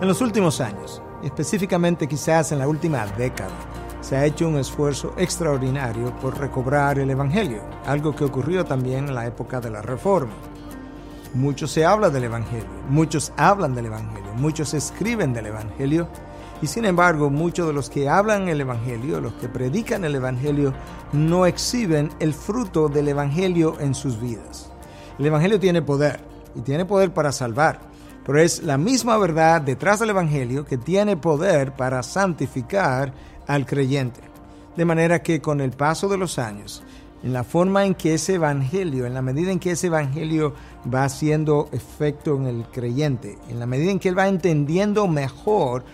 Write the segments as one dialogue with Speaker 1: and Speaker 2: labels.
Speaker 1: En los últimos años, específicamente quizás en la última década, se ha hecho un esfuerzo extraordinario por recobrar el Evangelio, algo que ocurrió también en la época de la Reforma. Mucho se habla del Evangelio, muchos hablan del Evangelio, muchos escriben del Evangelio, y sin embargo muchos de los que hablan el Evangelio, los que predican el Evangelio, no exhiben el fruto del Evangelio en sus vidas. El Evangelio tiene poder, y tiene poder para salvar, pero es la misma verdad detrás del Evangelio que tiene poder para santificar al creyente. De manera que con el paso de los años, en la forma en que ese Evangelio, en la medida en que ese Evangelio va haciendo efecto en el creyente, en la medida en que él va entendiendo mejor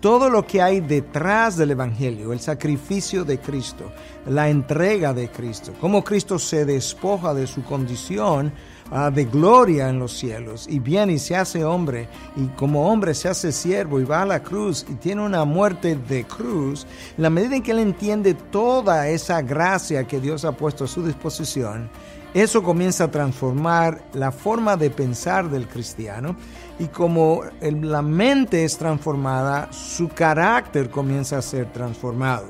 Speaker 1: todo lo que hay detrás del Evangelio, el sacrificio de Cristo, la entrega de Cristo, cómo Cristo se despoja de su condición Ah, de gloria en los cielos y viene y se hace hombre y como hombre se hace siervo y va a la cruz y tiene una muerte de cruz, la medida en que él entiende toda esa gracia que Dios ha puesto a su disposición, eso comienza a transformar la forma de pensar del cristiano y como la mente es transformada, su carácter comienza a ser transformado.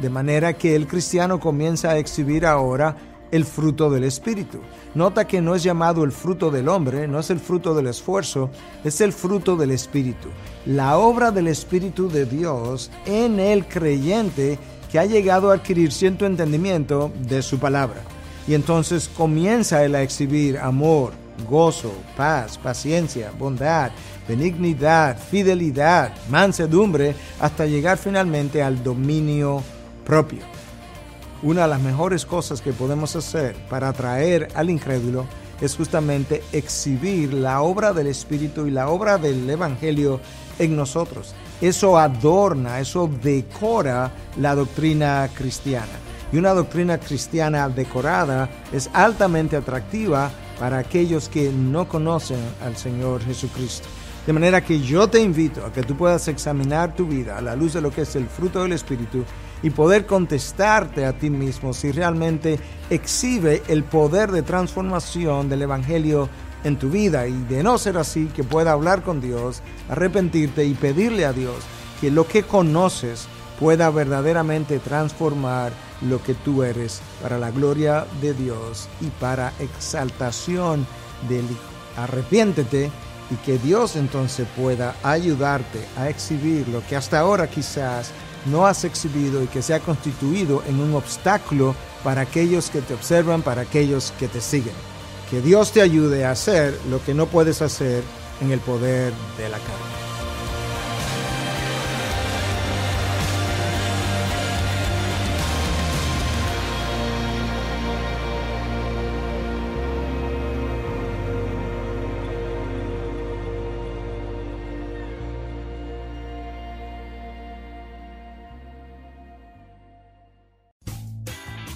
Speaker 1: De manera que el cristiano comienza a exhibir ahora el fruto del Espíritu. Nota que no es llamado el fruto del hombre, no es el fruto del esfuerzo, es el fruto del Espíritu. La obra del Espíritu de Dios en el creyente que ha llegado a adquirir cierto entendimiento de su palabra. Y entonces comienza él a exhibir amor, gozo, paz, paciencia, bondad, benignidad, fidelidad, mansedumbre, hasta llegar finalmente al dominio propio. Una de las mejores cosas que podemos hacer para atraer al incrédulo es justamente exhibir la obra del Espíritu y la obra del Evangelio en nosotros. Eso adorna, eso decora la doctrina cristiana. Y una doctrina cristiana decorada es altamente atractiva para aquellos que no conocen al Señor Jesucristo. De manera que yo te invito a que tú puedas examinar tu vida a la luz de lo que es el fruto del Espíritu y poder contestarte a ti mismo si realmente exhibe el poder de transformación del Evangelio en tu vida y de no ser así, que pueda hablar con Dios, arrepentirte y pedirle a Dios que lo que conoces pueda verdaderamente transformar lo que tú eres para la gloria de Dios y para exaltación del Hijo. Arrepiéntete y que Dios entonces pueda ayudarte a exhibir lo que hasta ahora quizás no has exhibido y que se ha constituido en un obstáculo para aquellos que te observan, para aquellos que te siguen. Que Dios te ayude a hacer lo que no puedes hacer en el poder de la carne.